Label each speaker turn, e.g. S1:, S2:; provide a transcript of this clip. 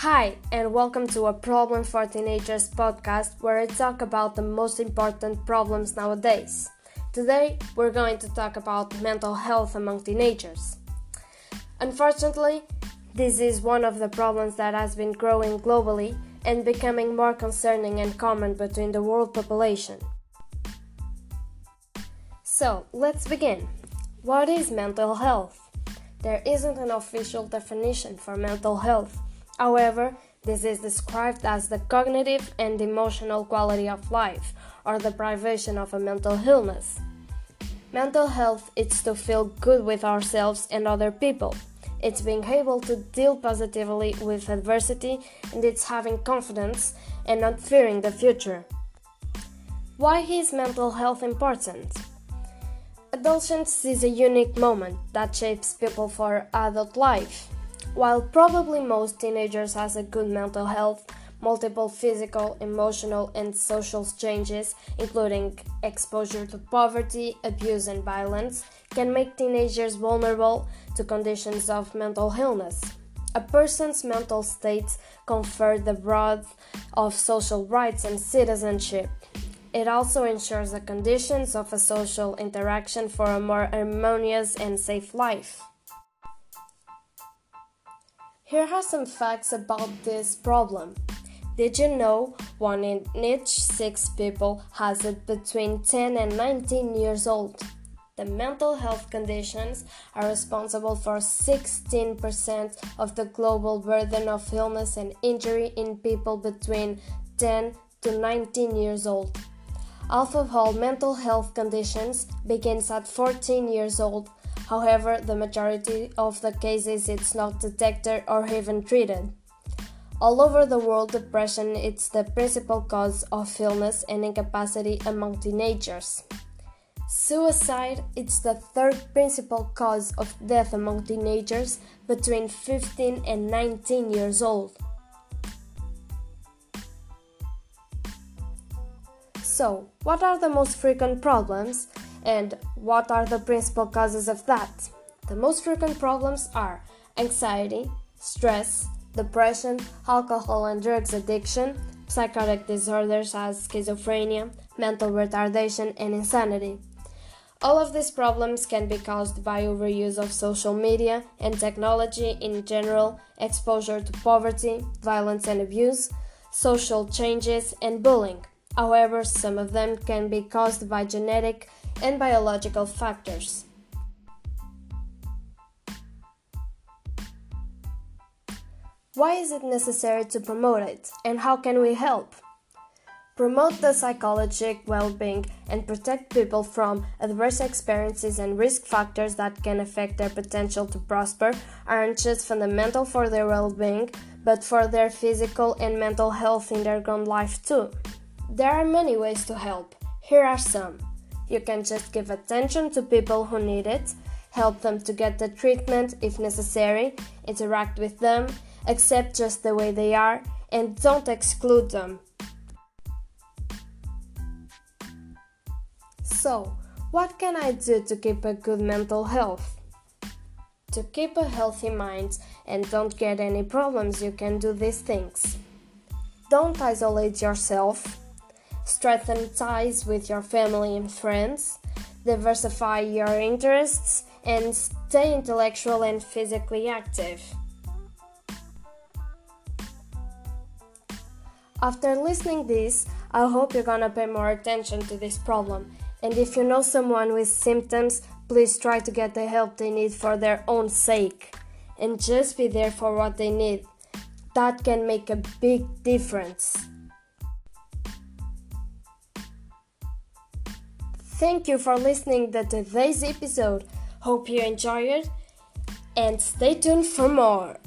S1: Hi, and welcome to a Problem for Teenagers podcast where I talk about the most important problems nowadays. Today, we're going to talk about mental health among teenagers. Unfortunately, this is one of the problems that has been growing globally and becoming more concerning and common between the world population. So, let's begin. What is mental health? There isn't an official definition for mental health However, this is described as the cognitive and emotional quality of life or the privation of a mental illness. Mental health is to feel good with ourselves and other people. It's being able to deal positively with adversity and it's having confidence and not fearing the future. Why is mental health important? Adolescence is a unique moment that shapes people for adult life. While probably most teenagers has a good mental health, multiple physical, emotional, and social changes, including exposure to poverty, abuse, and violence, can make teenagers vulnerable to conditions of mental illness. A person's mental state confers the breadth of social rights and citizenship. It also ensures the conditions of a social interaction for a more harmonious and safe life. Here are some facts about this problem. Did you know one in each six people has it between 10 and 19 years old? The mental health conditions are responsible for 16% of the global burden of illness and injury in people between 10 to 19 years old. Half of all mental health conditions begins at 14 years old However, the majority of the cases it's not detected or even treated. All over the world, depression is the principal cause of illness and incapacity among teenagers. Suicide is the third principal cause of death among teenagers between 15 and 19 years old. So, what are the most frequent problems and what are the principal causes of that? The most frequent problems are anxiety, stress, depression, alcohol and drugs addiction, psychotic disorders as schizophrenia, mental retardation, and insanity. All of these problems can be caused by overuse of social media and technology in general, exposure to poverty, violence and abuse, social changes, and bullying. However, some of them can be caused by genetic and biological factors. Why is it necessary to promote it, and how can we help? Promote the psychological well being and protect people from adverse experiences and risk factors that can affect their potential to prosper aren't just fundamental for their well being, but for their physical and mental health in their own life too. There are many ways to help. Here are some. You can just give attention to people who need it, help them to get the treatment if necessary, interact with them, accept just the way they are, and don't exclude them. So, what can I do to keep a good mental health? To keep a healthy mind and don't get any problems, you can do these things. Don't isolate yourself strengthen ties with your family and friends, diversify your interests, and stay intellectual and physically active. After listening this, I hope you're gonna pay more attention to this problem. And if you know someone with symptoms, please try to get the help they need for their own sake. And just be there for what they need. That can make a big difference. Thank you for listening to today's episode. Hope you enjoyed it and stay tuned for more.